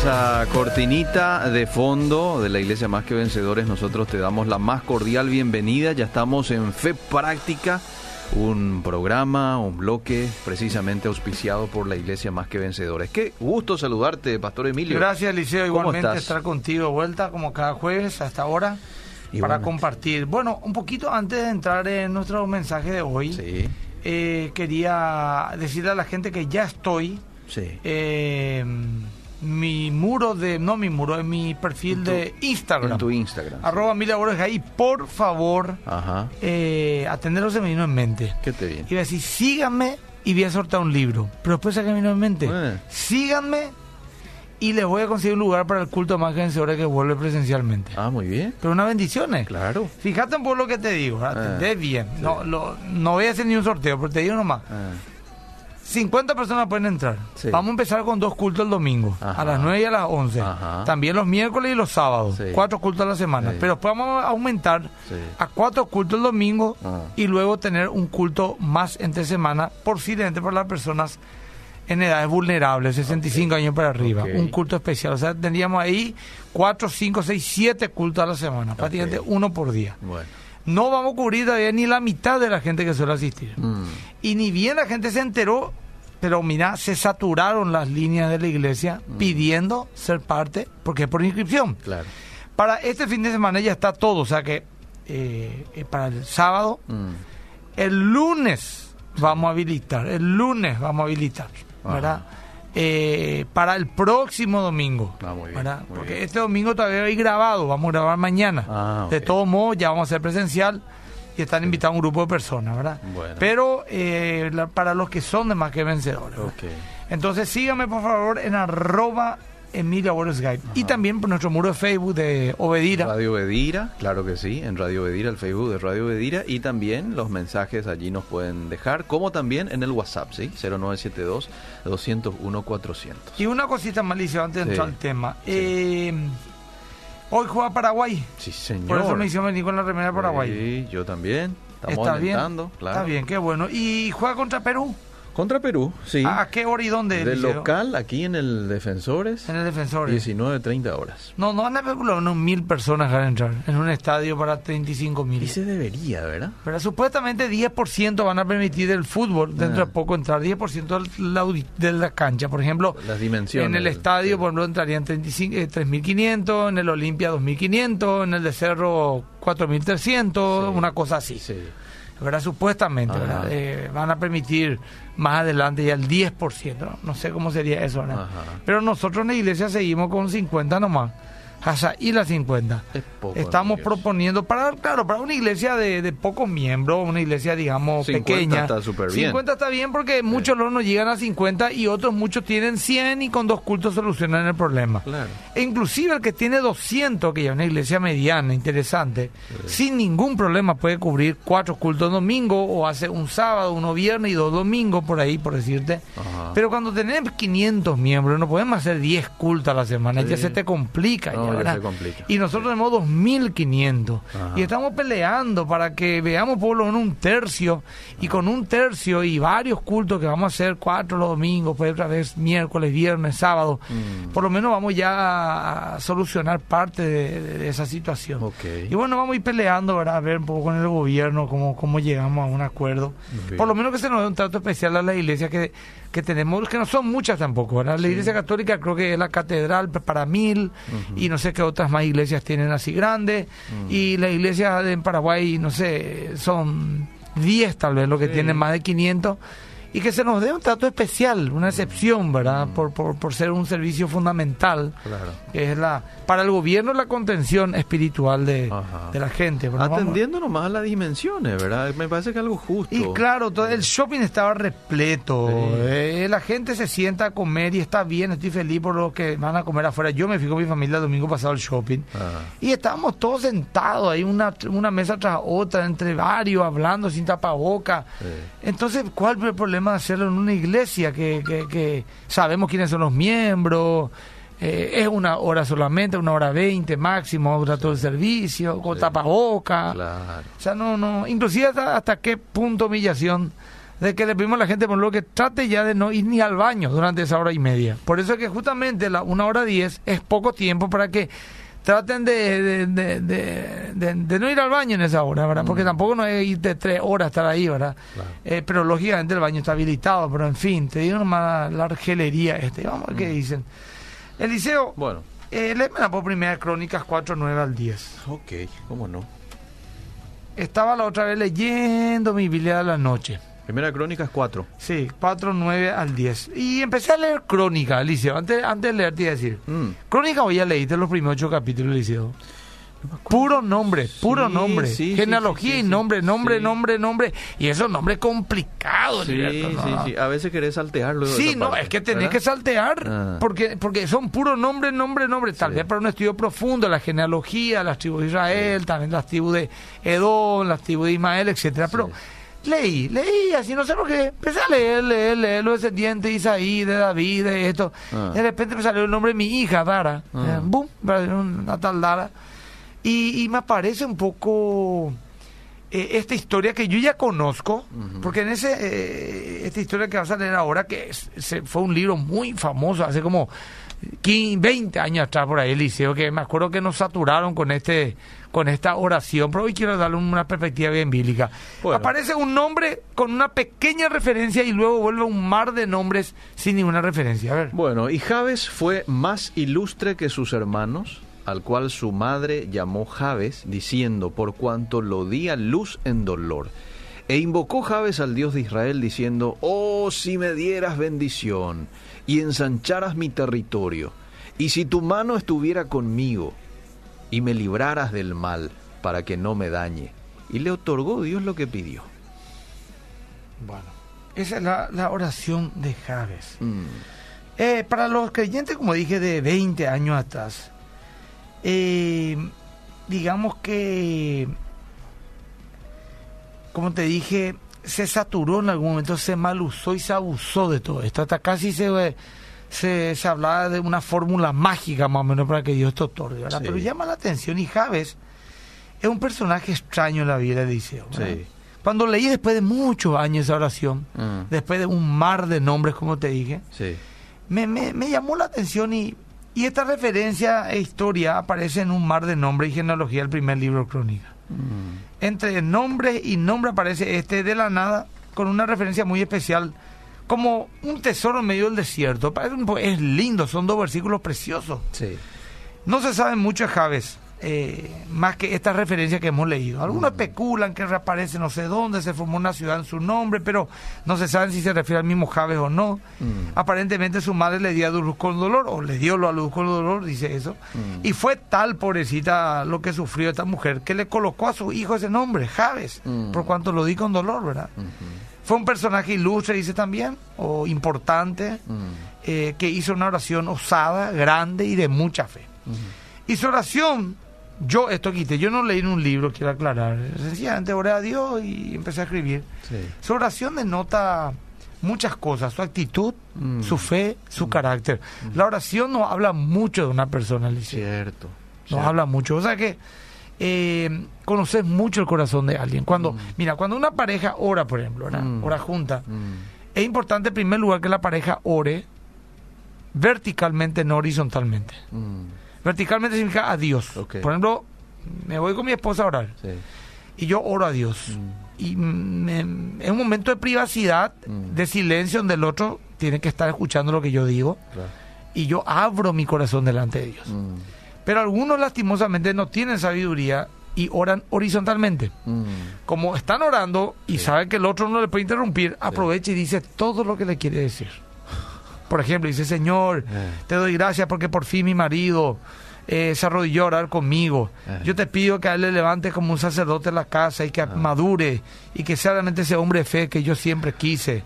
esa cortinita de fondo de la Iglesia Más que Vencedores, nosotros te damos la más cordial bienvenida. Ya estamos en Fe Práctica, un programa, un bloque precisamente auspiciado por la Iglesia Más que Vencedores. Qué gusto saludarte, Pastor Emilio. Gracias, Liceo. ¿Cómo Igualmente estás? estar contigo de vuelta, como cada jueves hasta ahora, para Igualmente. compartir. Bueno, un poquito antes de entrar en nuestro mensaje de hoy, Sí, eh, quería decirle a la gente que ya estoy. sí. eh, mi muro de, no mi muro, en mi perfil En tu- de Instagram. En tu Instagram. Arroba Mila Borges ahí, por favor, Ajá. eh, atenderlos se me vino en mente. ¿Qué te viene? Iba a decir, síganme y voy a sortear un libro. Pero después se me vino en mente, Eh. síganme y les voy a conseguir un lugar para el culto más vencedores que vuelve presencialmente. Ah, muy bien. Pero una bendición, ¿eh? Claro. Fíjate un poco lo que te digo, Ah. atendés bien. No, lo- no voy a hacer ni un sorteo, pero te digo nomás. Ah, 50 personas pueden entrar. Sí. Vamos a empezar con dos cultos el domingo, Ajá. a las 9 y a las 11. Ajá. También los miércoles y los sábados, Sí. cuatro cultos a la semana. Sí. Pero después vamos a aumentar a cuatro cultos el domingo Ah. y luego tener un culto más entre semana, posiblemente para las personas en edades vulnerables, 65 años para arriba. Un culto especial. O sea, tendríamos ahí 4, 5, 6, 7 cultos a la semana, prácticamente uno por día. Bueno. No vamos a cubrir todavía ni la mitad de la gente que suele asistir. Mm, Y ni bien la gente se enteró, pero mira, se saturaron las líneas de la iglesia Mm. pidiendo ser parte, porque es por inscripción. claro. Para este fin de semana ya está todo, o sea que eh, eh, para el sábado, Mm, el lunes vamos a habilitar, el lunes vamos a habilitar, ¿verdad? Eh, para el próximo domingo, Ah, muy bien, ¿verdad? muy Porque bien. este domingo todavía hay grabado, vamos a grabar mañana. Ah, De ok. todos modos, ya vamos a hacer presencial y están invitados un grupo de personas, ¿verdad? Bueno. Pero eh, la- para los que son de más que vencedores. ¿verdad? ok. Entonces síganme por favor en arroba Emilia Borges Guide. Y también por nuestro muro de Facebook de Obedira. Radio Bedira, claro que sí, en Radio Bedira, el Facebook de Radio Bedira y también los mensajes allí nos pueden dejar, como también en el WhatsApp, ¿sí? 0972 201 400. Y una cosita malicia antes de Sí. entrar al tema. Sí. Eh, hoy juega Paraguay. Sí, señor. Por eso me hicieron venir con la remera de Paraguay. Sí, yo también. Estamos Está bien. claro. Está bien, qué bueno. ¿Y juega contra Perú? Contra Perú, sí. ¿A qué hora y dónde? de Liceo? local, aquí en el Defensores, En el defensor. 19.30 horas. No, no van a lo menos mil personas van a entrar en un estadio para 35 mil. Y se debería, ¿verdad? Pero supuestamente 10% van a permitir del fútbol dentro Ah. de poco entrar, 10% de la, audi- de la cancha. Por ejemplo, Las dimensiones. en el estadio, sí. por ejemplo, entrarían 35, eh, 3.500, en el Olimpia 2.500, en el de Cerro 4.300, Sí. una cosa así. Sí. ¿Verdad? Supuestamente. Eh, van a permitir más adelante ya el 10%. No, No sé cómo sería eso. Pero nosotros en la iglesia seguimos con 50 nomás. Y las 50. Es poco, Estamos Dios. proponiendo para, claro, para una iglesia de, de pocos miembros, una iglesia, digamos, 50 pequeña. está súper bien. 50 está bien porque muchos no llegan a 50 y otros muchos tienen 100 y con dos cultos solucionan el problema. Claro. E inclusive el que tiene 200, que ya es una iglesia mediana, interesante, sin ningún problema puede cubrir cuatro cultos domingo o hace un sábado, uno viernes y dos domingos por ahí, por decirte. Ajá. Pero cuando tenemos 500 miembros, no podemos hacer 10 cultos a la semana, Sí. ya se te complica. No, ya Y nosotros tenemos 2.500 Ajá. y estamos peleando para que veamos por lo menos un tercio y con un tercio y varios cultos que vamos a hacer, cuatro los domingos, pues otra vez miércoles, viernes, sábado, Mm. por lo menos vamos ya a solucionar parte de, esa situación. Y bueno, vamos a ir peleando, ¿verdad? A ver un poco con el gobierno cómo, cómo llegamos a un acuerdo. Por lo menos que se nos dé un trato especial a la iglesia que, que tenemos, que no son muchas tampoco, ¿verdad? La iglesia católica creo que es la catedral para mil y no sé qué otras más iglesias tienen así grandes. Y la iglesia de en Paraguay, no sé, son 10 tal vez lo que Sí. tienen más de 500. Y que se nos dé un trato especial, una excepción, ¿verdad? Por, por, por ser un servicio fundamental Claro. que es la para el gobierno la contención espiritual de, Ajá. de la gente. Pero Atendiendo nomás a las dimensiones, ¿verdad? Me parece que algo justo. y claro, todo el shopping estaba repleto. Sí. eh, la gente se sienta a comer y está bien, estoy feliz por los que van a comer afuera. Yo me fui con mi familia el domingo pasado al shopping. Ah, Y estábamos todos sentados ahí, una, una mesa tras otra, entre varios, hablando sin tapaboca. sí. Entonces, ¿cuál es el problema hacerlo en una iglesia? Que, que, que sabemos quiénes son los miembros, eh, es una hora solamente, una hora veinte máximo, dura todo el servicio, con Sí. tapaboca. Claro. O sea, no, no, inclusive hasta, hasta qué punto humillación de que le pedimos a la gente por lo que trate ya de no ir ni al baño durante esa hora y media. Por eso es que justamente la una hora diez es poco tiempo para que traten de, de, de, de, no ir al baño en esa hora, ¿verdad? Porque tampoco no hay que ir de tres horas a estar ahí, ¿verdad? Eh, pero lógicamente el baño está habilitado, pero en fin, te digo nomás la argelería este. Vamos a ver qué dicen. Eliseo, Bueno, eh, léeme la por primera Crónicas 4, 9 al 10. ok, ¿cómo no? Estaba la otra vez leyendo mi Biblia de la noche. Primera crónica es 4. Sí, 4, 9 al 10. Y empecé a leer Crónica, Eliseo. Antes, antes de leer te iba a decir. Mm. Crónica hoy ya leíste los primeros ocho capítulos, Eliseo. Puro nombre, puro Sí, nombre. sí, Genealogía sí, y nombre, nombre, nombre, nombre. Y esos nombres complicados, Sí, Heriberto, sí, ¿no? sí. A veces querés saltearlo. Sí, no, es que tenés que saltear, Ah. porque porque son puros nombres, nombres, nombres. Tal vez para un estudio profundo, la genealogía, las tribus de Israel, también las tribus de Edom, las tribus de Ismael, etcétera. Pero leí, leí, así no sé por qué. Empecé a leer, leer, leer los descendientes de Isaí, de David, de esto. Ah. De repente me salió el nombre de mi hija, Dara. Ah. Eh, boom, una tal Dara. Y, y me aparece un poco eh, esta historia que yo ya conozco, porque en ese eh, esta historia que vas a leer ahora, que es- se- fue un libro muy famoso hace como 15, 20 años atrás por ahí, Eliseo, que me acuerdo que nos saturaron con este con esta oración, pero hoy quiero darle una perspectiva bien bíblica. Bueno. Aparece un nombre con una pequeña referencia y luego vuelve un mar de nombres sin ninguna referencia. A ver. Bueno, y Jabes fue más ilustre que sus hermanos, al cual su madre llamó Jabes, diciendo, por cuanto lo di a luz en dolor. E invocó Jabes al Dios de Israel, diciendo, oh, si me dieras bendición y ensancharas mi territorio, y si tu mano estuviera conmigo y me libraras del mal, para que no me dañe. Y le otorgó Dios lo que pidió. Bueno, esa es la, la oración de Javes. Mm, Eh, para los creyentes, como dije, de 20 años atrás, eh, digamos que, como te dije, se saturó en algún momento, se mal usó y se abusó de todo esto. Hasta casi se, se, se hablaba de una fórmula mágica más o menos para que Dios te otorgue, ¿verdad? Sí. Pero llama la atención y Javes es un personaje extraño en la vida de Eliseo. Cuando leí después de muchos años esa oración, Mm. después de un mar de nombres, como te dije, sí. me, me, me llamó la atención y, y esta referencia e historia aparece en un mar de nombres y genealogía del primer libro de Crónica. Mm. Entre nombres y nombre aparece este de la nada con una referencia muy especial, como un tesoro en medio del desierto. Es lindo, son dos versículos preciosos. Sí. No se sabe mucho de Javes, eh, más que esta referencia que hemos leído. Algunos especulan que reaparece no sé dónde, se formó una ciudad en su nombre, pero no se sabe si se refiere al mismo Javes o no. Mm. Aparentemente su madre le dio a luz con dolor, o le dio a luz con dolor, dice eso. Mm. Y fue tal, pobrecita, lo que sufrió esta mujer, que le colocó a su hijo ese nombre, Javes, Mm. por cuanto lo di con dolor, ¿verdad? Fue un personaje ilustre, dice también, o importante, Mm. eh, que hizo una oración osada, grande y de mucha fe. Y su oración, yo esto quité, yo no leí en un libro, quiero aclarar, sencillamente oré a Dios y empecé a escribir. Sí. Su oración denota muchas cosas, su actitud, Mm. su fe, su carácter. La oración nos habla mucho de una persona, Alicia. Cierto. Nos cierto. habla mucho. O sea que eh, conoces mucho el corazón de alguien. Cuando, mira, cuando una pareja ora, por ejemplo. Mm. ora junta, Mm. es importante en primer lugar que la pareja ore verticalmente, no horizontalmente. Verticalmente significa a Dios. Por ejemplo, me voy con mi esposa a orar Sí. y yo oro a Dios. Mm. Y me- en un momento de privacidad, Mm. de silencio, donde el otro tiene que estar escuchando lo que yo digo, Claro. y yo abro mi corazón delante de Dios. Mm. Pero algunos lastimosamente no tienen sabiduría y oran horizontalmente. Mm. Como están orando y saben que el otro no le puede interrumpir, aprovecha y dice todo lo que le quiere decir. Por ejemplo, dice, Señor, Eh. te doy gracias porque por fin mi marido eh, se arrodilló a orar conmigo. Eh. Yo te pido que a él le levantes como un sacerdote en la casa y que Ah. madure y que sea realmente ese hombre de fe que yo siempre quise.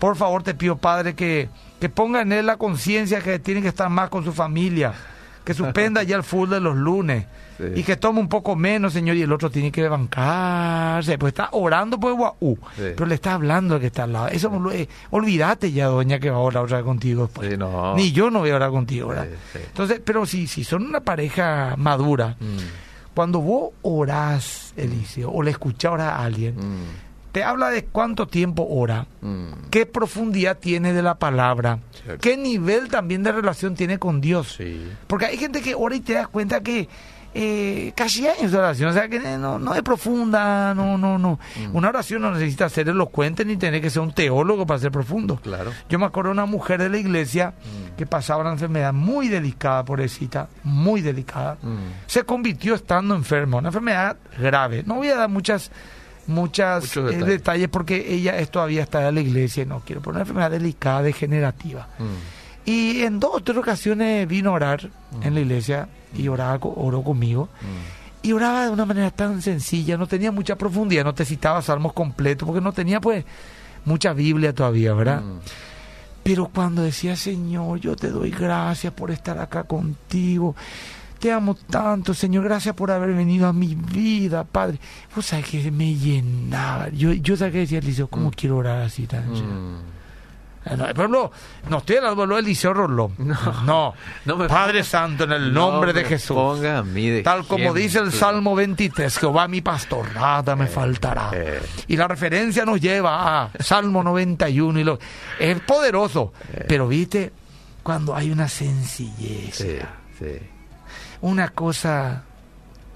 Por favor, te pido, Padre, que, que ponga en él la conciencia que tiene que estar más con su familia, que suspenda ya el fútbol de los lunes Sí. y que tome un poco menos, Señor, y el otro tiene que bancarse, pues está orando por guau, Sí. pero le está hablando al que está al lado. Eso, eh, olvídate ya, doña, que va a orar otra vez contigo después. Sí, no. Ni yo no voy a orar contigo, ¿verdad? Entonces, pero si, si son una pareja madura, Mm. cuando vos orás, Eliseo, o le escuchás orar a alguien, Mm. Te habla de cuánto tiempo ora, Mm. qué profundidad tiene de la palabra, Cierto. qué nivel también de relación tiene con Dios. Sí. Porque hay gente que ora y te das cuenta que eh, casi hay en su oración, o sea que no, no es profunda, no, no, no. Mm. Una oración no necesita ser elocuente ni tener que ser un teólogo para ser profundo. Claro. Yo me acuerdo de una mujer de la iglesia Mm. que pasaba una enfermedad muy delicada, pobrecita, muy delicada. Se convirtió estando enferma, una enfermedad grave. No voy a dar muchas muchas eh, detalles. detalles. porque ella es todavía está en la iglesia y no quiero, pero una enfermedad delicada, degenerativa. Mm. Y en dos o tres ocasiones vino a orar en la iglesia y oraba, co- oró conmigo. Mm. Y oraba de una manera tan sencilla, no tenía mucha profundidad, no te citaba salmos completos, porque no tenía pues mucha Biblia todavía, ¿verdad? Mm. Pero cuando decía, Señor, yo te doy gracias por estar acá contigo. Te amo tanto, Señor. Gracias por haber venido a mi vida, Padre. Vos sabés que me llenaba. Yo, yo sabés que decía, Eliseo, ¿cómo Mm. quiero orar así tan Mm. Ah, no, Por ejemplo, no estoy hablando de Eliseo Rolón. No. No me Padre Santo, en el nombre No de Jesús. Ponga a mí de Tal como dice el. Salmo 23, Jehová mi pastor, nada me faltará. eh. Y la referencia nos lleva a Salmo 91. Y lo, es poderoso, Eh. pero viste, cuando hay una sencillez, Sí, sí. Una cosa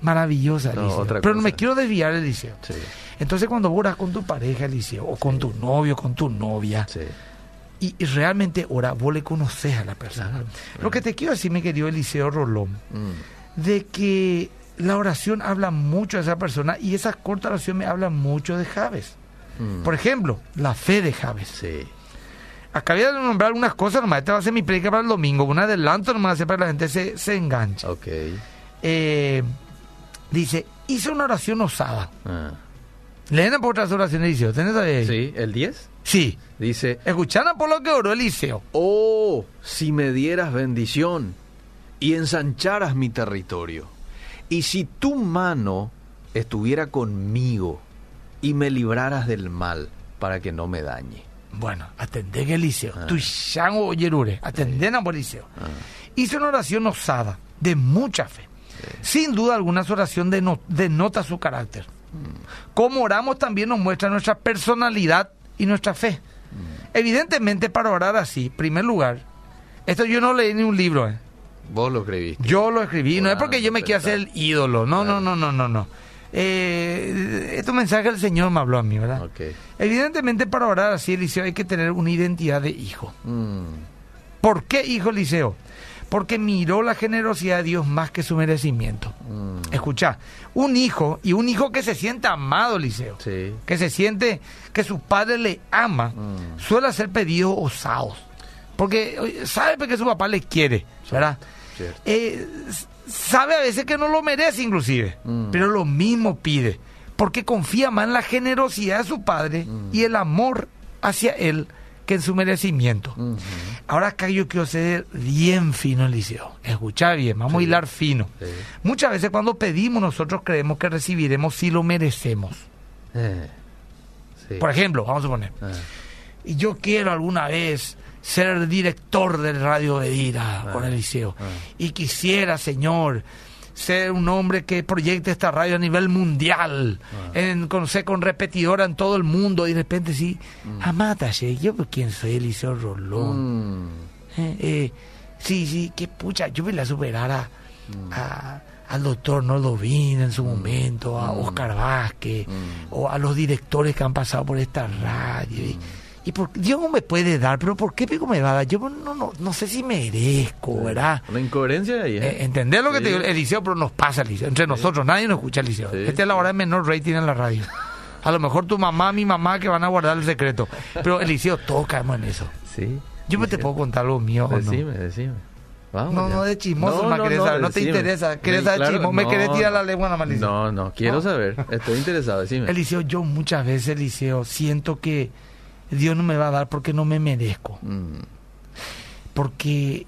maravillosa, No, Eliseo. Pero no me quiero desviar, Eliseo. Sí, Entonces cuando oras con tu pareja, Eliseo, o con tu novio, con tu novia, sí. y, y realmente ora, vos le conoces a la persona. Claro, Lo que te quiero decir, mi querido Eliseo Rolón, Mm. de que la oración habla mucho de esa persona y esa corta oración me habla mucho de Javes. Mm. Por ejemplo, la fe de Javes. Sí. Acabé de nombrar algunas cosas, nomás esta va a ser mi predica para el domingo, un adelanto nomás para que la gente se, se enganche. Ok. Eh, dice, hizo una oración osada. Ah. Leen por otras oraciones, Eliseo. ¿Tenés ahí? Sí, el 10 Sí. dice, Escucharon por lo que oró Eliseo. oh, si me dieras bendición y ensancharas mi territorio, y si tu mano estuviera conmigo y me libraras del mal para que no me dañe. Bueno, atendé que Eliseo. Ah. Yerure. Atendé a Eliseo. Ah. Hizo una oración osada, de mucha fe. Sin duda alguna su oración deno- denota su carácter. Como oramos también nos muestra nuestra personalidad y nuestra fe. Evidentemente para orar así, primer lugar, esto yo no leí ni un libro, ¿eh? Vos lo escribiste. yo lo escribí, no es porque yo me quiera hacer el ídolo, no, no, no, no, no, no. Eh, este mensaje el Señor me habló a mí, ¿verdad? Evidentemente para orar así, Eliseo, hay que tener una identidad de hijo. Mm. ¿Por qué hijo Eliseo? Porque miró la generosidad de Dios más que su merecimiento. Mm. Escucha, un hijo y un hijo que se siente amado, Eliseo, Sí. que se siente que su padre le ama, Mm. suele hacer pedidos osados. Porque sabe que su papá le quiere, ¿verdad? Eh, s- sabe a veces que no lo merece inclusive, Mm. pero lo mismo pide, porque confía más en la generosidad de su padre Mm. y el amor hacia él que en su merecimiento. Ujú. Ahora acá yo quiero ser bien fino, Eliseo. Escucha bien, vamos a hilar fino. Sí. Muchas veces cuando pedimos nosotros creemos que recibiremos si lo merecemos. Eh. Sí. Por ejemplo, vamos a suponer, Ah. y yo quiero alguna vez ser director de Radio Bedira con Ah, Eliseo. ah. Y quisiera, Señor, ser un hombre que proyecte esta radio a nivel mundial, Ah. en, con, con repetidora en todo el mundo, y de repente sí, amátache, yo pues, quién soy Eliseo Rolón. Mm. Eh, eh, sí, sí, qué pucha, yo superara Mm. a- al doctor Nordovin en su momento, a Mm. Oscar Vázquez, Mm. o a los directores que han pasado por esta radio. Y, y por, Dios no me puede dar, pero ¿por qué pico me va a dar? Yo no, no, no sé si merezco, ¿verdad? Una incoherencia ahí, ¿eh? Eh, ¿Entendés lo que te digo? Eliseo, pero nos pasa, Eliseo. Entre nosotros, nadie nos escucha, Eliseo. Sí, Esta es la hora de menor rating en la radio. A lo mejor tu mamá, mi mamá, que van a guardar el secreto. Pero, Eliseo, todos caemos en eso. Sí. Yo me te puedo contar lo mío o no. Decime, decime. Vamos. No, ya. no, de chismoso querés saber, no te decime. interesa, querés saber claro, chismo, me no, querés tirar no. la lengua en la. No, no, quiero No. saber. Estoy interesado, decime. Eliseo, yo muchas veces, Eliseo, siento que Dios no me va a dar porque no me merezco, Mm, porque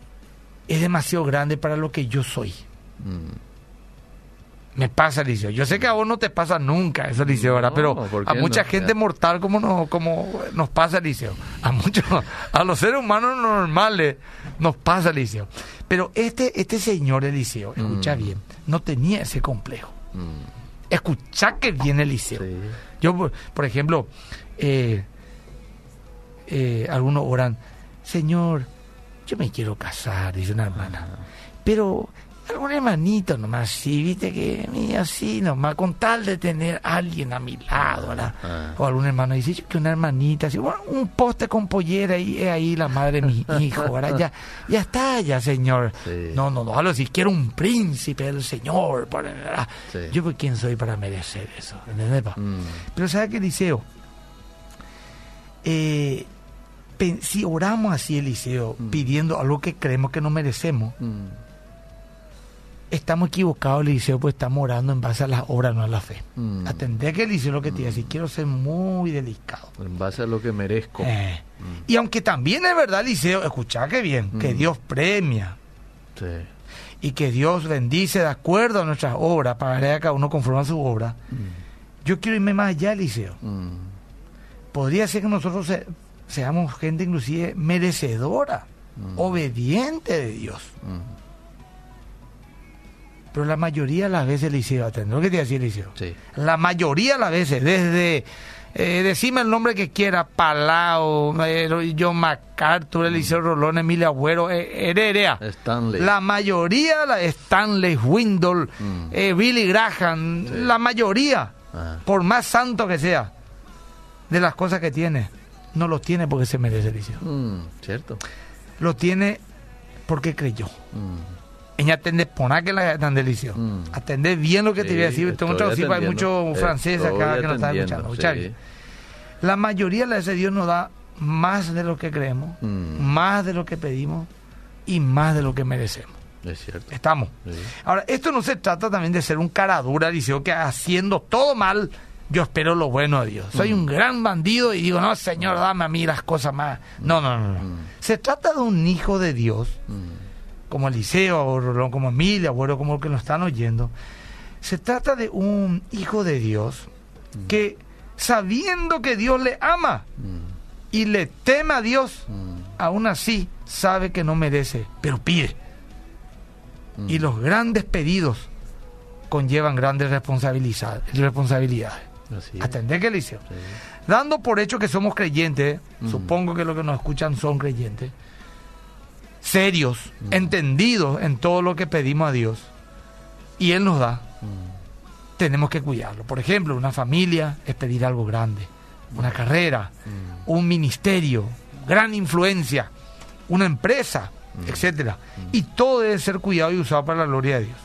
es demasiado grande para lo que yo soy. mm. Me pasa, Eliseo. Yo sé que a vos no te pasa nunca eso, Eliseo, ¿verdad? No, Pero ¿por a mucha no? gente mortal como, no, como nos pasa, Eliseo. A muchos, a los seres humanos normales nos pasa, Eliseo. Pero este, este señor, Eliseo, escucha Mm. bien, no tenía ese complejo. Mm, Escucha que viene Eliseo. sí. Yo, por, por ejemplo, eh, eh, algunos oran, Señor, yo me quiero casar, dice una hermana, pero algún hermanito nomás, sí, viste que así nomás, con tal de tener a alguien a mi lado, ¿verdad? Ah. O algún hermano dice "Yo que una hermanita, así, bueno, un poste con pollera y es ahí la madre de mi hijo, ¿verdad? Ya, ya está, ya, señor. Sí. No, no, no, hablo si quiero un príncipe del señor, para- ¿verdad? Sí. Yo, pues, ¿quién soy para merecer eso? ¿Entendés, pa? Mm. Pero ¿sabe qué, Eliseo? Eh, si oramos así, Eliseo, Mm. pidiendo algo que creemos que no merecemos, Mm. estamos equivocados, Eliseo, pues estamos orando en base a las obras, no a la fe. Mm. Atendé que Eliseo lo que te a decir, quiero ser muy delicado. En base a lo que merezco. Eh, Mm. Y aunque también es verdad, Eliseo, escuchá que bien, que Mm. Dios premia Sí. y que Dios bendice de acuerdo a nuestras obras, pagaré a cada uno conforme a su obra. Mm. Yo quiero irme más allá, Eliseo. Mm. podría ser que nosotros se- seamos gente inclusive merecedora, Mm. obediente de Dios. Mm. Pero la mayoría de las veces, Eliseo, atendrá lo que te iba a decir, Eliseo. Sí. La mayoría de las veces, desde, eh, decime el nombre que quiera, Palau, John MacArthur, Eliseo Rolón, Emilia Agüero, eh, Heredia. Stanley. La mayoría, la Stanley, Windle, Mm. eh, Billy Graham, Sí. la mayoría, por más santo que sea, de las cosas que tiene, no lo tiene porque se merece, Eliseo. Mm. Cierto. Lo tiene porque creyó. Mm. Ella atende poná que la tan delicioso. Mm. Atende bien lo que te voy a decir. Tengo estoy traducido, hay atendiendo. mucho francés Estoy acá que nos está atendiendo, escuchando. Sí. La mayoría de veces Dios nos da más de lo que creemos, Mm. más de lo que pedimos y más de lo que merecemos. Es cierto. Estamos. Sí. Ahora, esto no se trata también de ser un cara dura, que haciendo todo mal, yo espero lo bueno de Dios. Soy Mm. un gran bandido y digo, no, Señor, dame a mí las cosas más. No, no, no. no. Mm. Se trata de un hijo de Dios, Mm. como Eliseo, o como Emilia, o como el que nos están oyendo. Se trata de un hijo de Dios que, sabiendo que Dios le ama Mm. y le teme a Dios, Mm. aún así sabe que no merece, pero pide. Mm. Y los grandes pedidos conllevan grandes responsabilidades. Así. Atender que Eliseo. Sí. Dando por hecho que somos creyentes, Mm. supongo que los que nos escuchan son creyentes, serios, Mm. entendidos en todo lo que pedimos a Dios, y Él nos da, Mm. tenemos que cuidarlo. Por ejemplo, una familia es pedir algo grande, una carrera, un ministerio, gran influencia, una empresa, etcétera. Y todo debe ser cuidado y usado para la gloria de Dios.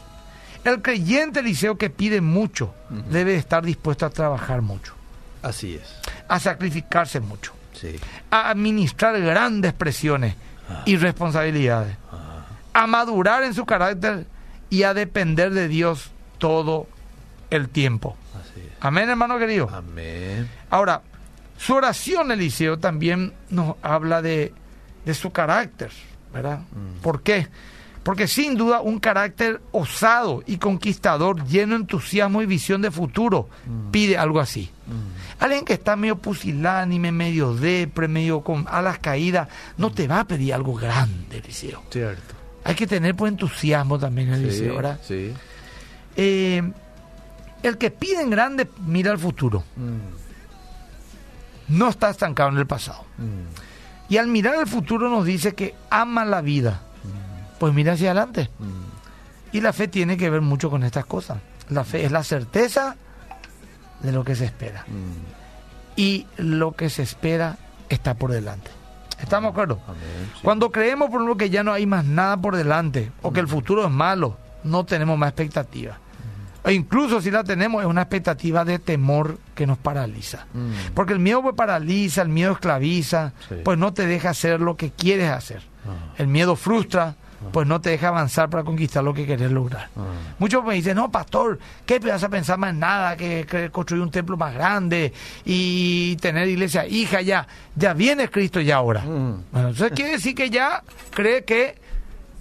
El creyente Eliseo que pide mucho debe estar dispuesto a trabajar mucho, Así es. a sacrificarse mucho, Sí. a administrar grandes presiones Ah. y responsabilidades, Ah. a madurar en su carácter y a depender de Dios todo el tiempo. Así es. Amén, hermano querido. Amén. Ahora, su oración, Eliseo, también nos habla de, de su carácter, ¿verdad? Mm. ¿Por qué? Porque sin duda un carácter osado y conquistador, lleno de entusiasmo y visión de futuro, Mm. pide algo así. Mm. Alguien que está medio pusilánime, medio depre, medio con alas caídas, no te va a pedir algo grande, Eliseo. Cierto. Hay que tener pues entusiasmo también, Eliseo, Sí, ¿verdad? sí. Eh, el que pide en grande mira al futuro, Mm. no está estancado en el pasado. Mm. Y al mirar al futuro nos dice que ama la vida. Pues mira hacia adelante. Mm. Y la fe tiene que ver mucho con estas cosas. La fe es la certeza de lo que se espera. Mm. Y lo que se espera está por delante. ¿Estamos de acuerdo? Sí. Cuando creemos, por ejemplo, que ya no hay más nada por delante o que el futuro es malo, no tenemos más expectativa. E incluso si la tenemos, es una expectativa de temor que nos paraliza. Mm. Porque el miedo pues paraliza, el miedo esclaviza, Sí. pues no te deja hacer lo que quieres hacer. Ah. El miedo frustra, pues no te deja avanzar para conquistar lo que querés lograr. Muchos me dicen, no, pastor, ¿qué vas a pensar más en nada? Que, que construir un templo más grande y tener iglesia hija ya. Ya viene Cristo ya ahora. Bueno, entonces quiere decir que ya cree que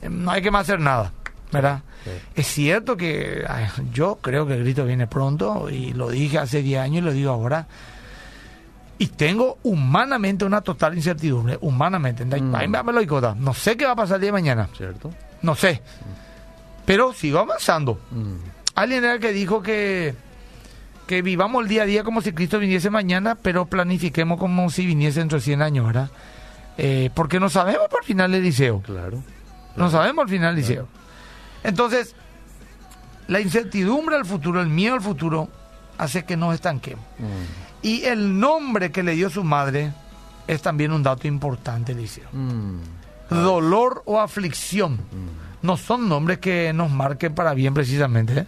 eh, no hay que más hacer nada, ¿verdad? Sí. Es cierto que ay, yo creo que Cristo viene pronto y lo dije hace 10 años y lo digo ahora. Y tengo humanamente una total incertidumbre, humanamente. Mm. Ahí me lo digo, No sé qué va a pasar el día de mañana, ¿Cierto? no sé. Pero sigo avanzando. Mm. Alguien era el que dijo que que vivamos el día a día como si Cristo viniese mañana, pero planifiquemos como si viniese dentro de 100 años, ¿verdad? Eh, porque no sabemos por el final del liceo. Claro. No sabemos al final del liceo. Entonces, la incertidumbre al futuro, el miedo al futuro, hace que nos estanquemos. Mm. Y el nombre que le dio su madre es también un dato importante, Liceo. Mm. Dolor o aflicción. No son nombres que nos marquen para bien precisamente. ¿eh?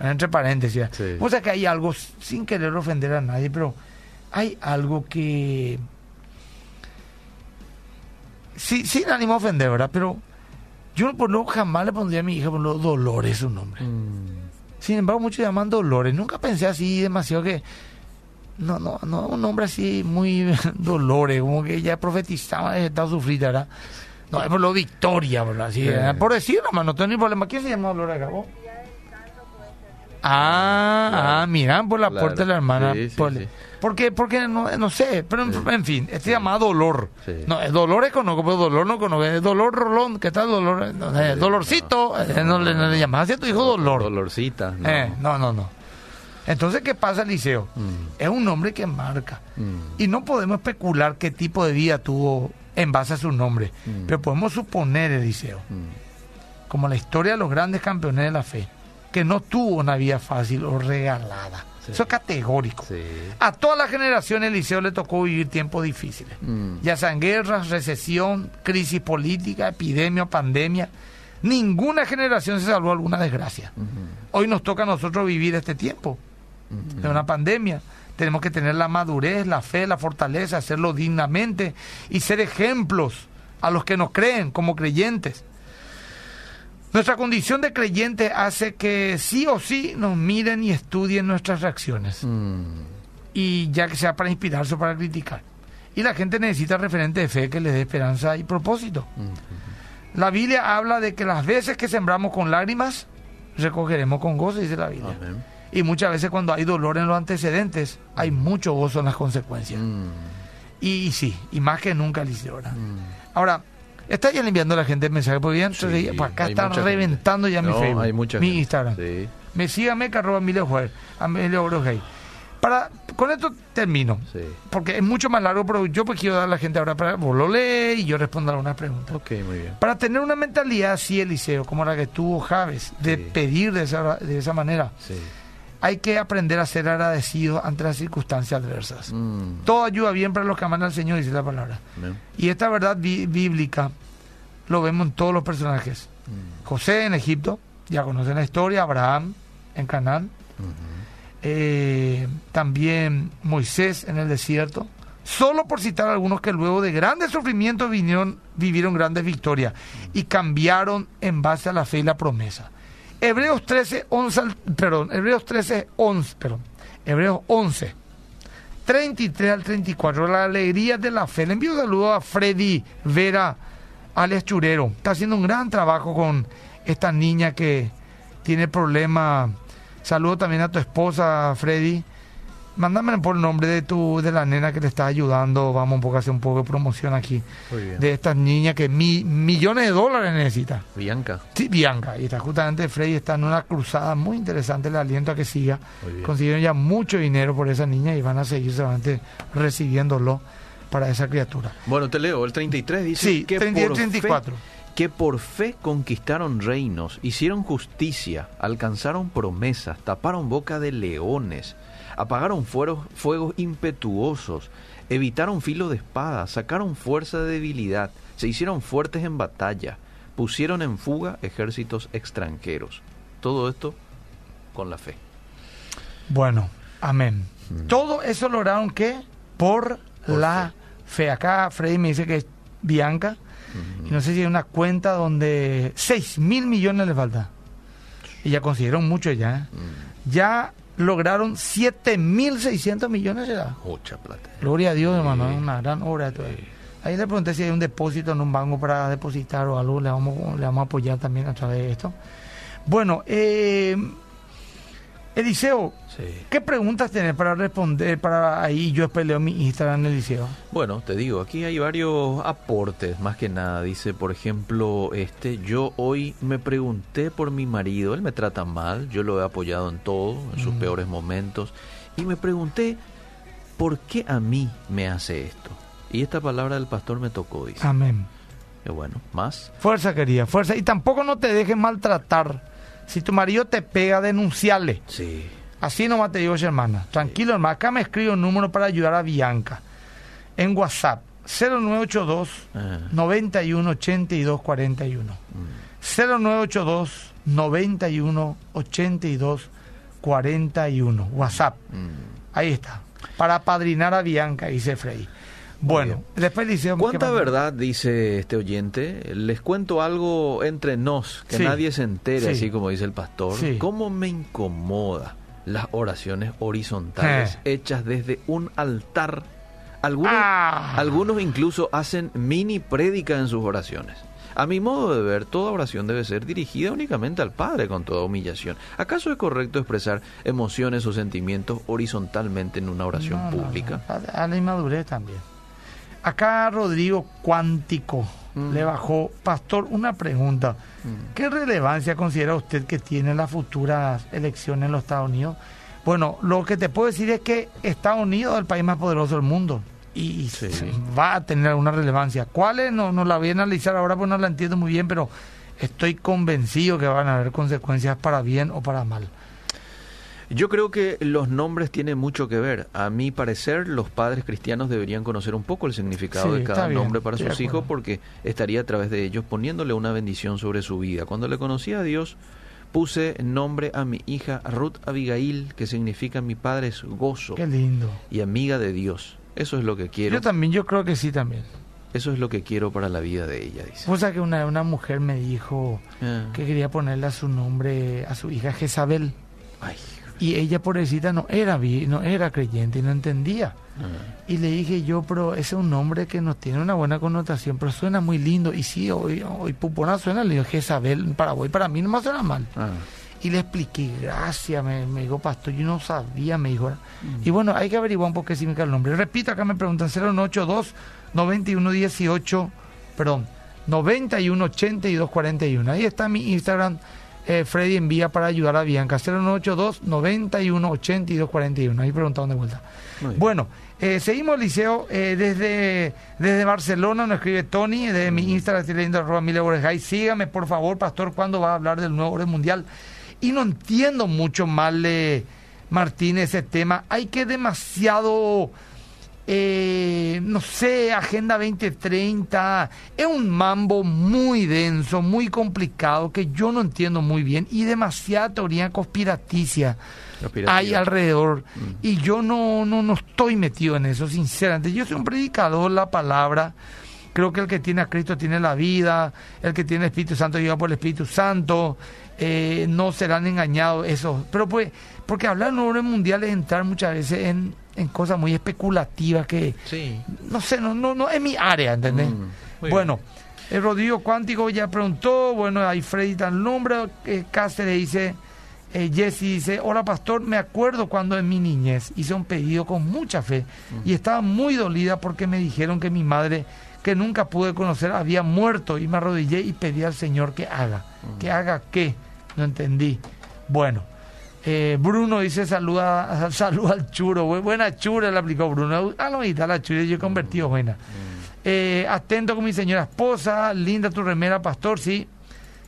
Entre paréntesis. Sí. O sea que hay algo, sin querer ofender a nadie, pero hay algo que... Sí, sin ánimo a ofender, ¿verdad? Pero yo por no jamás le pondría a mi hija por lo Dolores su nombre. Mm. Sin embargo, muchos llaman Dolores. Nunca pensé así demasiado que. No, no, no, un nombre así muy Dolores, como que ella profetizaba de Estados Unidos, ¿verdad? No, es por lo Victoria, ¿verdad? Así. Por decir nomás, no tengo ni problema. ¿Quién se llama Dolores acá? vos? Ah, Claro. ah, miran por la Claro. puerta de la hermana. Sí, sí, Por- sí. Porque, porque no, no sé, pero en, fin, este se llama Dolor. No, es Dolores conozco, pero Dolor no conozco. Es Dolor Rolón, ¿qué tal Dolor? No, eh, Dolorcito, eh, no, le, no le así a tu hijo Dolor. Dolorcita. No. Eh, no, no, no. Entonces, ¿qué pasa, Liceo? Mm. Es un nombre que marca. Mm. Y no podemos especular qué tipo de vida tuvo en base a su nombre. Mm. Pero podemos suponer, Eliseo, Mm. como la historia de los grandes campeones de la fe, que no tuvo una vida fácil o regalada. Sí. Eso es categórico. Sí. A todas las generaciones, Eliseo le tocó vivir tiempos difíciles. Ya sean guerras, recesión, crisis política, epidemia, pandemia. Ninguna generación se salvó de alguna desgracia. Hoy nos toca a nosotros vivir este tiempo De una pandemia. Tenemos que tener la madurez, la fe, la fortaleza, hacerlo dignamente y ser ejemplos a los que nos creen como creyentes. Nuestra condición de creyente hace que sí o sí nos miren y estudien nuestras reacciones. Mm. Y ya que sea para inspirarse o para criticar. Y la gente necesita referente de fe que les dé esperanza y propósito. La Biblia habla de que las veces que sembramos con lágrimas, recogeremos con gozo, dice la Biblia. Amén. Y muchas veces cuando hay dolor en los antecedentes, hay mucho gozo en las consecuencias. Mm. Y, y sí, y más que nunca, Liceo. Mm. Ahora, está ya enviando a la gente mensaje, porque entonces, Sí, por acá hay está mucha reventando ya mi No, Facebook, hay mucha mi gente. Instagram. Sí. Me sígame, que arroba Emilio Juárez. Para, con esto termino, Sí. porque es mucho más largo, pero yo pues quiero dar a la gente ahora para vos lo lees y yo respondo algunas preguntas. Ok, muy bien. Para tener una mentalidad así, Eliseo, como la que tuvo Javes, de pedir de esa, de esa manera, Sí. Hay que aprender a ser agradecidos ante las circunstancias adversas. Mm. Todo ayuda bien para los que aman al Señor, dice la palabra. Y esta verdad bí- bíblica lo vemos en todos los personajes. Mm. José en Egipto, ya conocen la historia, Abraham en Canaán, eh, también Moisés en el desierto. Solo por citar algunos que luego de grandes sufrimientos vinieron, vivieron grandes victorias y cambiaron en base a la fe y la promesa. Hebreos 13, 11, al- perdón, Hebreos 13, 11, perdón, Hebreos 11, 33 al 34, la alegría de la fe. Le envío un saludo a Freddy Vera Alex Churero. Está haciendo un gran trabajo con esta niña que tiene problemas. Saludo también a tu esposa, Freddy. Mándame por el nombre de tu de la nena que le está ayudando. Vamos un poco a hacer un poco de promoción aquí. Muy bien. De estas niñas que mi- millones de dólares necesita. Bianca. Sí, Bianca. Y está justamente Freddy está en una cruzada muy interesante. Le aliento a que siga. Consiguieron ya mucho dinero por esa niña y van a seguir solamente recibiéndolo para esa criatura. Bueno, te leo. El 33 dice Sí, que 33, por 34. Fe, que por fe conquistaron reinos, hicieron justicia, alcanzaron promesas, taparon boca de leones, apagaron fueros- fuegos impetuosos, evitaron filo de espada, sacaron fuerza de debilidad, se hicieron fuertes en batalla, pusieron en fuga ejércitos extranjeros. Todo esto con la fe. Bueno, amén. Mm. Todo eso lograron que por, Por la fe. Acá Freddy me dice que es Bianca. Y no sé si hay una cuenta donde 6 mil millones le falta. Y ya consiguieron mucho ya. ¿eh? Mm. Ya lograron 7 mil 600 millones. ¿será? Mucha plata. Gloria a Dios, Sí. hermano. Es una gran obra. de todo. Ahí le pregunté si hay un depósito en un banco para depositar o algo. Le vamos, le vamos a apoyar también a través de esto. Bueno, eh, Eliseo, Sí. ¿qué preguntas tenés para responder para ahí? Yo peleo mi Instagram, Eliseo. Bueno, te digo, aquí hay varios aportes, más que nada. Dice, por ejemplo, este, yo hoy me pregunté por mi marido, él me trata mal, yo lo he apoyado en todo, en sus Mm. peores momentos, y me pregunté, ¿por qué a mí me hace esto? Y esta palabra del pastor me tocó, dice. Amén. Eh, bueno, más. Fuerza, querida, fuerza. Y tampoco no te dejes maltratar. Si tu marido te pega, denunciarle. Sí. Así nomás te digo, hermana. Tranquilo, hermano. Acá me escribe un número para ayudar a Bianca. En WhatsApp, 0982 Ah, 91 82 41. mm. 0982 91 82 41. WhatsApp. Mm. Ahí está. Para padrinar a Bianca, dice Freddy. Bueno, después dice... ¿Cuánta verdad, dice este oyente? Les cuento algo entre nos, que Sí. nadie se entere, Sí. así como dice el pastor. Sí. ¿Cómo me incomoda las oraciones horizontales Eh. hechas desde un altar? Algunos, Ah. algunos incluso hacen mini prédica en sus oraciones. A mi modo de ver, toda oración debe ser dirigida únicamente al Padre con toda humillación. ¿Acaso es correcto expresar emociones o sentimientos horizontalmente en una oración No, pública? no, a la inmadurez también. Acá Rodrigo Cuántico Mm. le bajó. Pastor, una pregunta. Mm. ¿Qué relevancia considera usted que tienen las futuras elecciones en los Estados Unidos? Bueno, lo que te puedo decir es que Estados Unidos es el país más poderoso del mundo y Sí. va a tener alguna relevancia. ¿Cuáles? No, no la voy a analizar ahora porque no la entiendo muy bien, pero estoy convencido que van a haber consecuencias para bien o para mal. Yo creo que los nombres tienen mucho que ver. A mi parecer, los padres cristianos deberían conocer un poco el significado Sí, de cada bien, nombre para sus hijos porque estaría a través de ellos poniéndole una bendición sobre su vida. Cuando le conocí a Dios, puse nombre a mi hija Ruth Abigail, que significa mi padre es gozo Qué lindo. y amiga de Dios. Eso es lo que quiero. Yo también, yo creo que sí también. Eso es lo que quiero para la vida de ella, dice. O sea que una, una mujer me dijo Ah. que quería ponerle a su nombre a su hija Jezabel. Ay. Y ella, pobrecita, no era, no era creyente y no entendía. Ah. Y le dije yo, pero ese es un nombre que nos tiene una buena connotación, pero suena muy lindo. Y sí, hoy, hoy Pupona suena, le digo Jezabel en Paraguay, para mí no me suena mal. Ah. Y le expliqué, gracias, me, me dijo, pastor, yo no sabía, me dijo. Y bueno, hay que averiguar un poco qué significa el nombre. Repito, acá me preguntan 082 9118, perdón, 91 82 41. Ahí está mi Instagram, eh, Freddy envía para ayudar a Bianca, 0982 91 82 41. Ahí preguntaron de vuelta. Bueno, eh, seguimos, Liceo. eh, desde, desde Barcelona nos escribe Tony, desde mi Instagram, estoy leyendo arroba. Sígame, por favor, Pastor, cuando va a hablar del nuevo orden mundial. Y no entiendo mucho mal, eh, Martín, ese tema. Hay que demasiado, eh, no sé, Agenda 2030. Es un mambo muy denso, muy complicado, que yo no entiendo muy bien. Y demasiada teoría conspiraticia hay alrededor y yo no, no, no estoy metido en eso, sinceramente. Yo soy un predicador, la palabra. Creo que el que tiene a Cristo tiene la vida, el que tiene el Espíritu Santo lleva por el Espíritu Santo, eh, no serán engañados esos. Pero pues, porque hablar de orden mundial es entrar muchas veces en, en cosas muy especulativas que, Sí. no sé, no, no, no es mi área, ¿entendés? Mm, bueno, el Rodrigo Cuántico ya preguntó, bueno, ahí Freddy tan nombre, eh, Cáceres dice, eh, Jesse dice, hola pastor, me acuerdo cuando en mi niñez hice un pedido con mucha fe y estaba muy dolida porque me dijeron que mi madre, que nunca pude conocer, había muerto y me arrodillé y pedí al Señor que haga. ¿Que haga qué? No entendí. Bueno. Eh, Bruno dice saluda, saluda al churo, Bu- buena chura le aplicó Bruno. Ah, no, está la chura, yo he convertido buena. Eh, atento con mi señora esposa, linda tu remera, pastor, sí.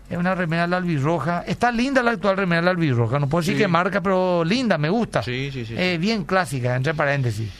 Es una remera la albirroja. Está linda la actual remera la albirroja. No puedo decir Sí. qué marca, pero linda, me gusta. Sí, sí, sí. Eh, bien clásica, entre paréntesis.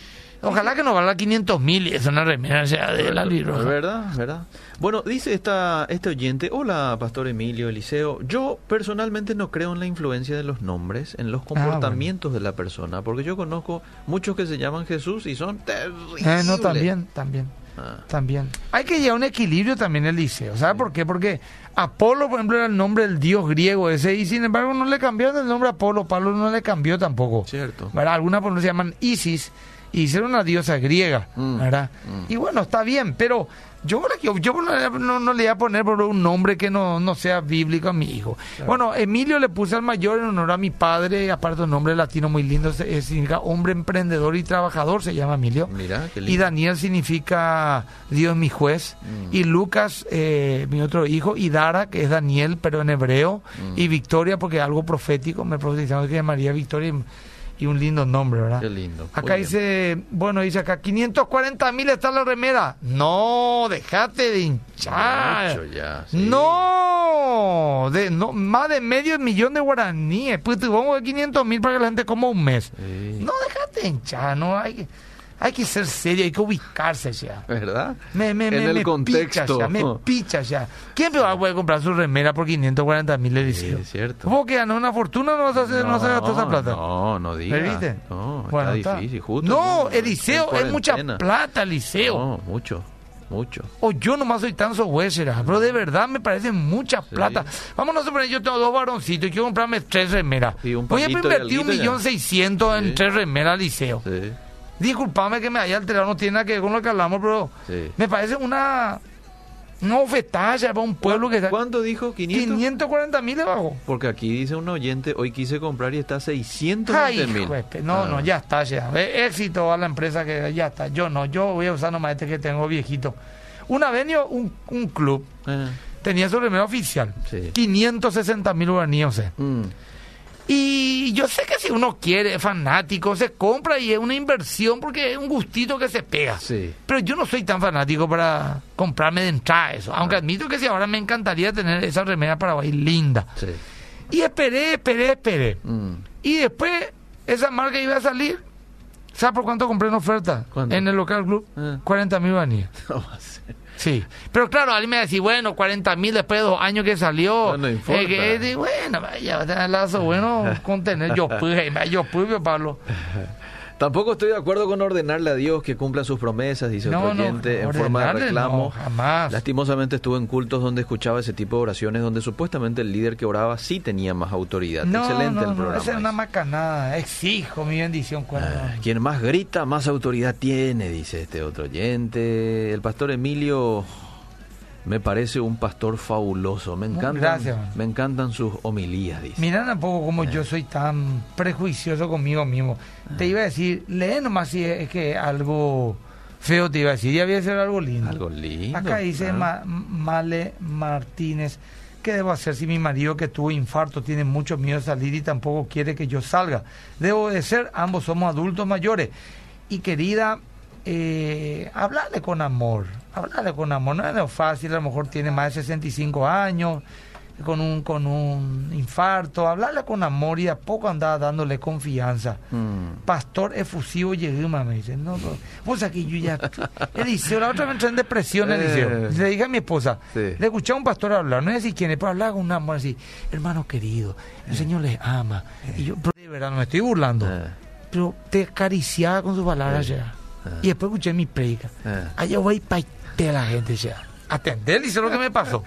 Ojalá que no valga 500 mil y es una remera sea de la albirroja. ¿Verdad? ¿Verdad? Bueno, dice esta, este oyente, hola, Pastor Emilio Eliseo, yo personalmente no creo en la influencia de los nombres, en los comportamientos de la persona, porque yo conozco muchos que se llaman Jesús y son terribles. Eh, no, también, también. Ah, También. Hay que llevar un equilibrio también el liceo. ¿Sabe por qué? Porque Apolo, por ejemplo, era el nombre del dios griego ese, y sin embargo no le cambiaron el nombre a Apolo. Pablo no le cambió tampoco. cierto. ¿verdad? Algunas por ejemplo, se llaman Isis y ser una diosa griega, Mm. ¿verdad? Mm. Y bueno, está bien, pero yo, yo, yo no, le voy a poner por un nombre que no, no sea bíblico a mi hijo. Bueno, Emilio le puse al mayor en honor a mi padre, aparte un nombre latino muy lindo, eh, significa hombre emprendedor y trabajador, se llama Emilio. Mira, qué lindo. Y Daniel significa Dios mi juez. Mm. Y Lucas, eh, mi otro hijo. Y Dara, que es Daniel, pero en hebreo. Mm. Y Victoria, porque algo profético. Me profetizaron que llamaría Victoria. Y, y un lindo nombre, ¿verdad? Qué lindo. Muy Acá bien. dice, bueno, dice acá, 540 mil está la remera. No, déjate de hinchar. Mucho ya, sí. No, de, no, más de medio millón de guaraníes. Pues te pongo de 500 mil para que la gente coma un mes. Sí. No, déjate de hinchar, no hay que, hay que ser serio, hay que ubicarse ya. ¿Verdad? Me, me, en me, el me contexto. picha ya, me picha ya. ¿Quién me va a poder comprar su remera por 540 mil Sí, Eliseo? es cierto. ¿Vos que ganó una fortuna no vas a hacer, no, vas a gastar esa plata? No, no digas. ¿Me viste? No, Bueno, está difícil, justo. No, Eliseo, es mucha plata, Eliseo. No, mucho, mucho. O yo nomás soy tan sohuesera, pero de verdad me parece mucha plata. Vámonos a suponer, yo tengo dos varoncitos y quiero comprarme tres remeras. Un Voy a invertir un millón seiscientos en Sí. tres remeras, Liceo. Sí, Disculpame que me haya alterado, no tiene nada que ver con lo que hablamos, pero sí. me parece una, una ofetalla para un pueblo que está... ¿Cuánto dijo? 500. 540 mil debajo. Porque aquí dice un oyente, hoy quise comprar y está a 620 Ay, mil. no, Ah. no, ya está, ya. Éxito a la empresa que ya está. Yo no, yo voy a usar nomás este que tengo viejito. Una vez yo, un, un club Ah, tenía su remera oficial. Sí. 560 mil guaraníes, o sea. mm, Y yo sé que si uno quiere, es fanático, se compra y es una inversión porque es un gustito que se pega. sí. Pero yo no soy tan fanático para comprarme de entrada eso. Aunque admito que si ahora me encantaría tener esa remera Paraguay linda. Sí. Y esperé, esperé, esperé. Mm. Y después esa marca iba a salir. ¿Sabes por cuánto compré en oferta? En el local club. Ah. 40 mil guaraníes. No va a ser. Sí. Pero claro, alguien me va a decir, bueno, 40 mil después de dos años que salió. No, no importa. Eh, que, bueno, vaya, va a tener lazo bueno con tener yo pues, yo pues, Pablo. Tampoco estoy de acuerdo con ordenarle a Dios que cumpla sus promesas, dice No, otro no, oyente, en forma de reclamo. no, jamás. Lastimosamente estuve en cultos donde escuchaba ese tipo de oraciones, donde supuestamente el líder que oraba sí tenía más autoridad. No, Excelente no, el no, programa. esa es una macanada. Exijo mi bendición. cuando- Ah, Quien más grita, más autoridad tiene, dice este otro oyente. El pastor Emilio me parece un pastor fabuloso. Me encantan, Gracias. me encantan sus homilías, dice. Mira un poco como yo soy tan prejuicioso conmigo mismo. Te iba a decir, lee nomás si es que algo feo te iba a decir. Ya había ser algo lindo. Algo lindo. Acá dice. Ma- Male Martínez, ¿qué debo hacer si mi marido que tuvo infarto tiene mucho miedo de salir y tampoco quiere que yo salga? Debo de ser, ambos somos adultos mayores. Y querida, eh, hablarle con amor, hablarle con amor, no es lo fácil, a lo mejor tiene más de 65 años, con un, con un infarto, hablarle con amor y a poco andar dándole confianza Mm. pastor efusivo Yeguma, me dice. No, no. Vos aquí yo ya. Eliseo, la otra vez entré en depresión, Eh. Eliseo. Le dije a mi esposa, Sí. le escuché a un pastor hablar, no sé si quién es, pero hablaba con un amor así, hermano querido, el Señor les ama. Y yo, pero de verdad, no me estoy burlando. Eh, Pero te acariciaba con sus palabras ya. Ah. Y después escuché mi predica. eh. Allá voy para la gente ya. Atender, dice lo que me pasó.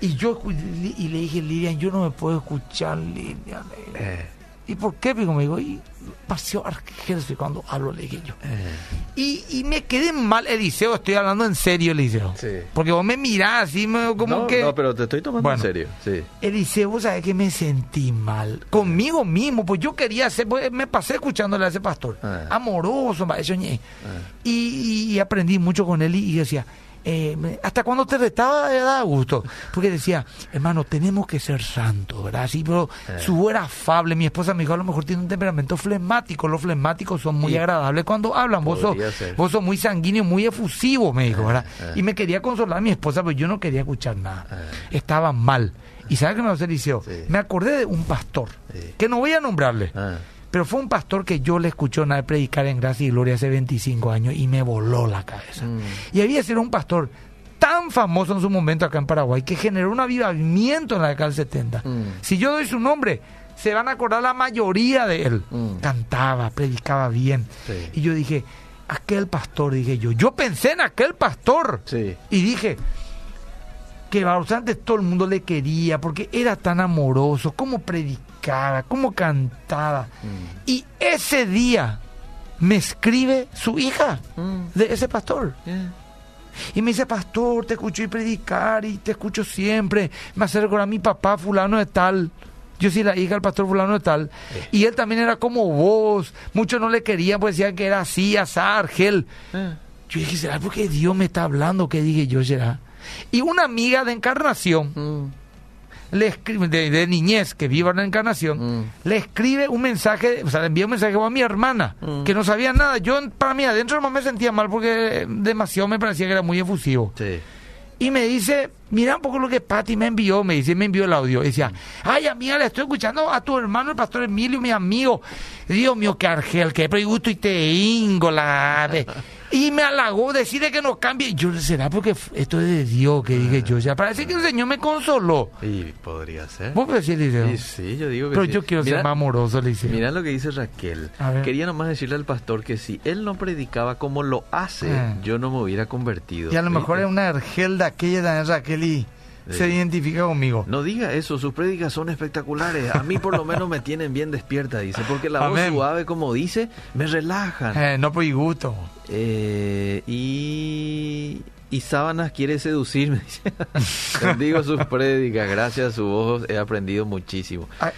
Y yo y le dije, Lilian, yo no me puedo escuchar, Lilian. Eh, ¿Y por qué? Digo, me digo, y paseo Argel cuando hablo, le dije yo. eh. Y, y me quedé mal, Eliseo, estoy hablando en serio, Eliseo. Sí. Porque vos me mirás así, me- como no, que... no, pero te estoy tomando Bueno. en serio. Sí. Eliseo, vos sabés que me sentí mal. Conmigo mismo, pues yo quería hacer, pues me pasé escuchándole a ese pastor. Ah. Amoroso, eso, ñe. Ah. y, y- y aprendí mucho con él y, y decía, eh, hasta cuando te retaba me daba gusto. Porque decía, hermano, tenemos que ser santos, ¿verdad? Sí, pero Eh. su voz era afable. Mi esposa me dijo, a lo mejor tiene un temperamento flemático. Los flemáticos son muy Sí. agradables cuando hablan. Vos sos, vos sos muy sanguíneo, muy efusivo, me dijo, ¿verdad? eh. Y me quería consolar mi esposa, pero yo no quería escuchar nada. Eh. Estaba mal. ¿Y sabes qué me hace Eliseo? Sí. Me acordé de un pastor, Sí. que no voy a nombrarle. Pero fue un pastor que yo le escuché una vez predicar en Gracia y Gloria hace 25 años y me voló la cabeza. Mm. Y había sido un pastor tan famoso en su momento acá en Paraguay que generó un avivamiento en la década del 70. Mm. Si yo doy su nombre, se van a acordar la mayoría de él. Mm. Cantaba, predicaba bien. Sí. Y yo dije, aquel pastor, dije yo, yo pensé en aquel pastor. Sí. Y dije que Bausante todo el mundo le quería porque era tan amoroso, cómo predicaba, cómo cantaba. Mm. Y ese día me escribe su hija Mm. de ese pastor. Yeah. Y me dice, pastor, te escucho y predicar y te escucho siempre. Me hace recordar a mi papá fulano de tal. Yo soy la hija del pastor fulano de tal. Y él también era como vos. Muchos no le querían, pues decían que era así, asá, Argel. Eh. Yo dije, ¿será porque Dios me está hablando? ¿Qué dije yo, será? Y una amiga de encarnación, Mm. Le escribe, de, de niñez, que viva en la encarnación, Mm. le escribe un mensaje, o sea, le envía un mensaje a mi hermana, Mm. que no sabía nada. Yo, para mí, adentro no me sentía mal porque demasiado me parecía que era muy efusivo. Sí. Y me dice, mira un poco lo que Patti me envió, me dice, me envió el audio. Y decía, ay amiga, le estoy escuchando a tu hermano, el pastor Emilio, mi amigo. Dios mío, que argel, que pregusto y te íngola. ve". Y me halagó decirle que no cambie. Y Yo, ¿será porque esto es de Dios que dije yo? Ya parece que el Señor me consoló. Y podría ser. ¿Vos decís, Eliseo? Sí, sí, yo digo que Pero sí. yo quiero ser más amoroso, Eliseo. Mira lo que dice Raquel. Quería nomás decirle al pastor que si él no predicaba como lo hace, Ah. yo no me hubiera convertido. Y a lo ¿Sí? mejor es una argel de aquella de Raquel y Sí. Se identifica conmigo. No diga eso, sus prédicas son espectaculares. A mí por lo menos me tienen bien despierta, dice, porque la voz Amén. suave, como dice, me relajan. Eh, no por gusto. Eh, y, y sábanas quiere seducirme. Bendigo sus prédicas, gracias a su voz he aprendido muchísimo. Ay,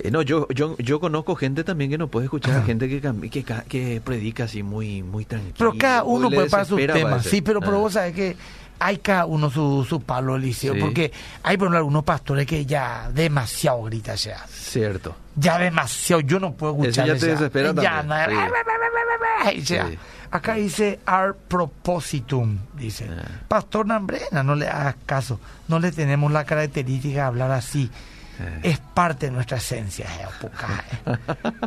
Eh, no, yo, yo, yo conozco gente también que no puede escuchar, Ajá. gente que, que, ca- que predica así muy, muy tranquilo. Pero cada uno puede para sus temas, sí, pero, pero Ah. vos sabés que hay cada uno su, su palo, Eliseo, Sí. porque hay por algunos pastores que ya demasiado grita ya, Cierto. ya demasiado, yo no puedo Eso escuchar ya te desespera ya, también, no, y ya. Sí. Acá dice ar propositum, dice. Ah. Pastor Nambrena, no le hagas caso, no le tenemos la característica de hablar así. Eh. Es parte de nuestra esencia. eh, eh.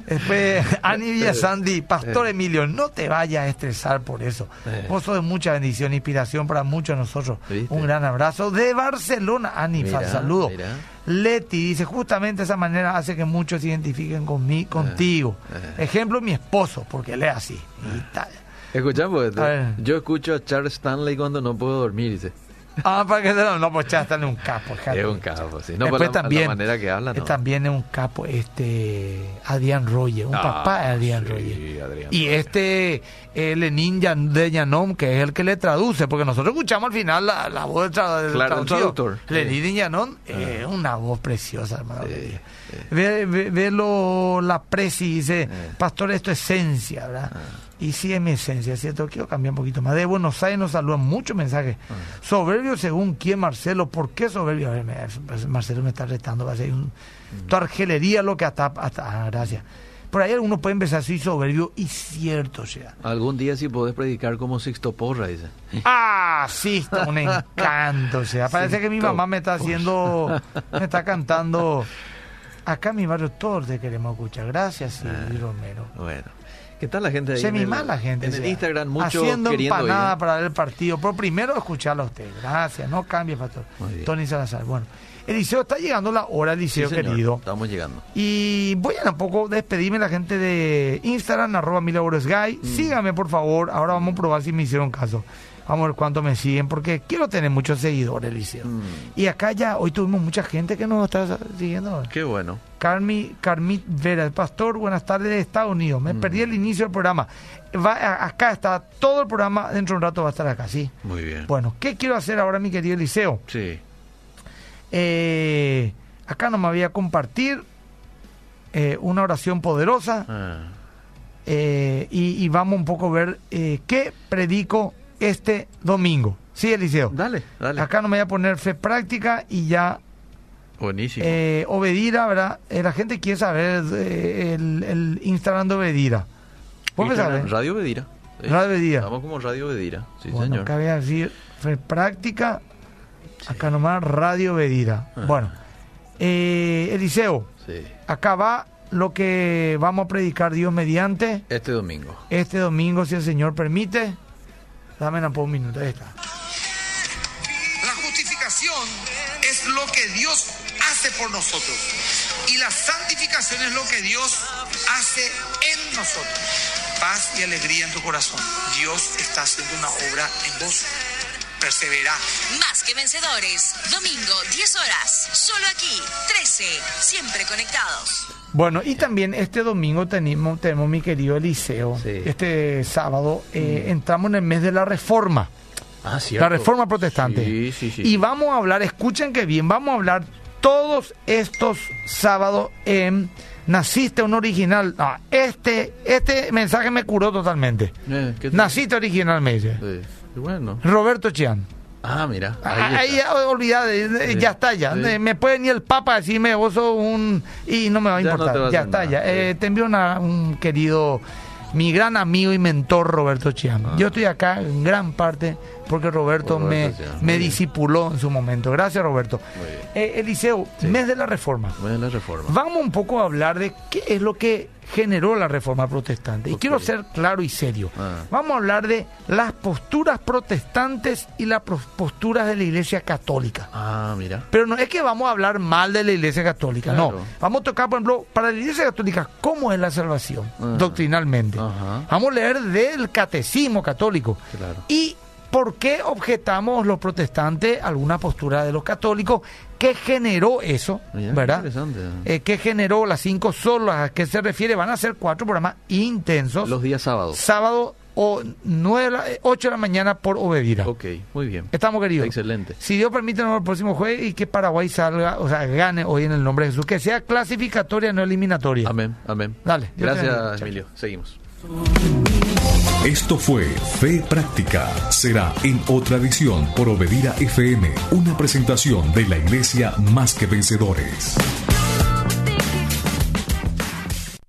Después, Ani Villasandi, Pastor Eh. Emilio, no te vayas a estresar por eso. Vos sos de mucha bendición, inspiración para muchos de nosotros. ¿Viste? Un gran abrazo de Barcelona. Ani, saludo. mira. Leti dice, justamente esa manera hace que muchos se identifiquen conmigo, contigo. eh. Ejemplo, mi esposo, porque él es así. Y tal. Escucha, pues, yo escucho a Charles Stanley cuando no puedo dormir, dice. Ah, para que no, no, pues está en un capo. Es un capo, sí. No, Después la, también, la manera que habla, ¿no? también es un capo, este, Adrián Roger, un Ah, papá de Adrián sí, Roger. Adrián Y Roger. este, Lenín Yan- de Llanom, que es el que le traduce, porque nosotros escuchamos al final la, la voz del, tra- del Claro, el traductor. Sí. de Llanom es una voz preciosa, hermano. Sí, sí. Ve, ve- ve lo, la presi dice, Eh. pastor, esto es esencia, ¿verdad? Ah. Y sí es mi esencia, ¿cierto? Quiero cambiar un poquito más. De Buenos Aires nos saludan muchos mensajes. Ah. Soberbio según quién, Marcelo. ¿Por qué soberbio? A ver, me- Marcelo me está retando. Va a ser un, Mm. tu argelería lo que hasta... hasta ah, gracias. Por ahí algunos pueden empezar así soberbio y cierto, o sea. Algún día sí podés predicar como Sixto Porra, dice. Ah, sí, está un encanto. O sea, parece que mi Sixto mamá me está haciendo, me está cantando. Acá en mi barrio todos te queremos escuchar. Gracias, Silvio Romero. Bueno. ¿Qué tal la gente ahí? Se en me el- mala la gente. En el Instagram, mucho Haciendo empanada para ver el partido. Pero primero escucharlo a usted. Gracias. No cambie, pastor. Tony Salazar. Bueno, Eliseo, está llegando la hora, Sí, Eliseo, señor, querido. Estamos llegando. Y voy a un poco despedirme la gente de Instagram, arroba Guy. Mm. Síganme, por favor. Ahora vamos a probar si me hicieron caso. Vamos a ver cuánto me siguen, porque quiero tener muchos seguidores, Eliseo. Mm. Y acá ya, hoy tuvimos mucha gente que nos está siguiendo. Qué bueno. Carmi, Carmit Vera, el pastor, buenas tardes de Estados Unidos. Me Mm. perdí el inicio del programa. Va, a- acá está todo el programa, dentro de un rato va a estar acá, ¿sí? Muy bien. Bueno, ¿qué quiero hacer ahora, mi querido Eliseo? Sí. Eh, acá no me voy a compartir eh, una oración poderosa Ah, eh, y, y vamos un poco a ver qué predico este domingo. ¿Sí, Eliseo? Dale, dale. Acá no me voy a poner fe práctica y ya Buenísimo. Eh, Obedira, ¿verdad? Eh, la gente quiere saber eh, el, el Instagram de Obedira. ¿Vos Instagram, sabés? Radio Bedira. Sí. Radio Bedira. Estamos como Radio Bedira. Sí, bueno, señor. acá voy a decir fe práctica, acá nomás Radio Bedira. Ah. Bueno, eh, Eliseo, Sí. acá va lo que vamos a predicar Dios mediante Este domingo. este domingo, si el Señor permite. Dame por un minuto, ahí está. La justificación es lo que Dios hace por nosotros. Y la santificación es lo que Dios hace en nosotros. Paz y alegría en tu corazón. Dios está haciendo una obra en vos. Persevera. Más que vencedores. Domingo, 10 horas. Solo aquí. 13. Siempre conectados. Bueno, y también este domingo tenemos, tenemos mi querido Eliseo. Sí. Este sábado eh, entramos en el mes de la reforma. Ah, La reforma protestante. Sí, sí, sí. Y vamos a hablar, escuchen que bien, vamos a hablar todos estos sábados en Naciste un original. Ah, este, este mensaje me curó totalmente. Eh, ¿qué te- Naciste original, me dice. Bueno. Roberto Chian. Ah, mira. Ahí, Ahí, ya, olvidate, eh, Sí, ya está ya. sí. Me puede ni el Papa decirme vos sos un... Y no me va a Ya no importar. ya está nada, ya. sí. Eh, te envío una- un querido, mi gran amigo y mentor Roberto Chiam. Ah. Yo estoy acá en gran parte porque Roberto, Por Roberto me, me discipuló en su momento. Gracias Roberto. Eh, Eliseo, Sí. mes de la reforma. Bueno, la reforma. Vamos un poco a hablar de qué es lo que generó la reforma protestante. Y quiero ser claro y serio. Ah. Vamos a hablar de las posturas protestantes y las posturas de la Iglesia Católica. Ah, mira. Pero no es que vamos a hablar mal de la Iglesia Católica, no. Vamos a tocar, por ejemplo, para la Iglesia Católica, ¿cómo es la salvación Ah. doctrinalmente? Ajá. Vamos a leer del Catecismo Católico. Claro. Y por qué objetamos los protestantes alguna postura de los católicos. ¿Qué generó eso? Mira, ¿Verdad? interesante. Eh, ¿Qué generó las cinco solas? ¿A qué se refiere? Van a ser cuatro programas intensos. Los días sábados. Sábado o nueve, de la- eh, ocho de la mañana por Obedira. Ok, muy bien. Estamos queridos. Excelente. Si Dios permite, nos vemos el próximo jueves y que Paraguay salga, o sea, gane hoy en el nombre de Jesús. Que sea clasificatoria, no eliminatoria. Amén, amén. Dale. Gracias. Emilio. Seguimos. Esto fue Fe Práctica. Será en otra edición por Obedira FM, una presentación de la Iglesia Más que Vencedores.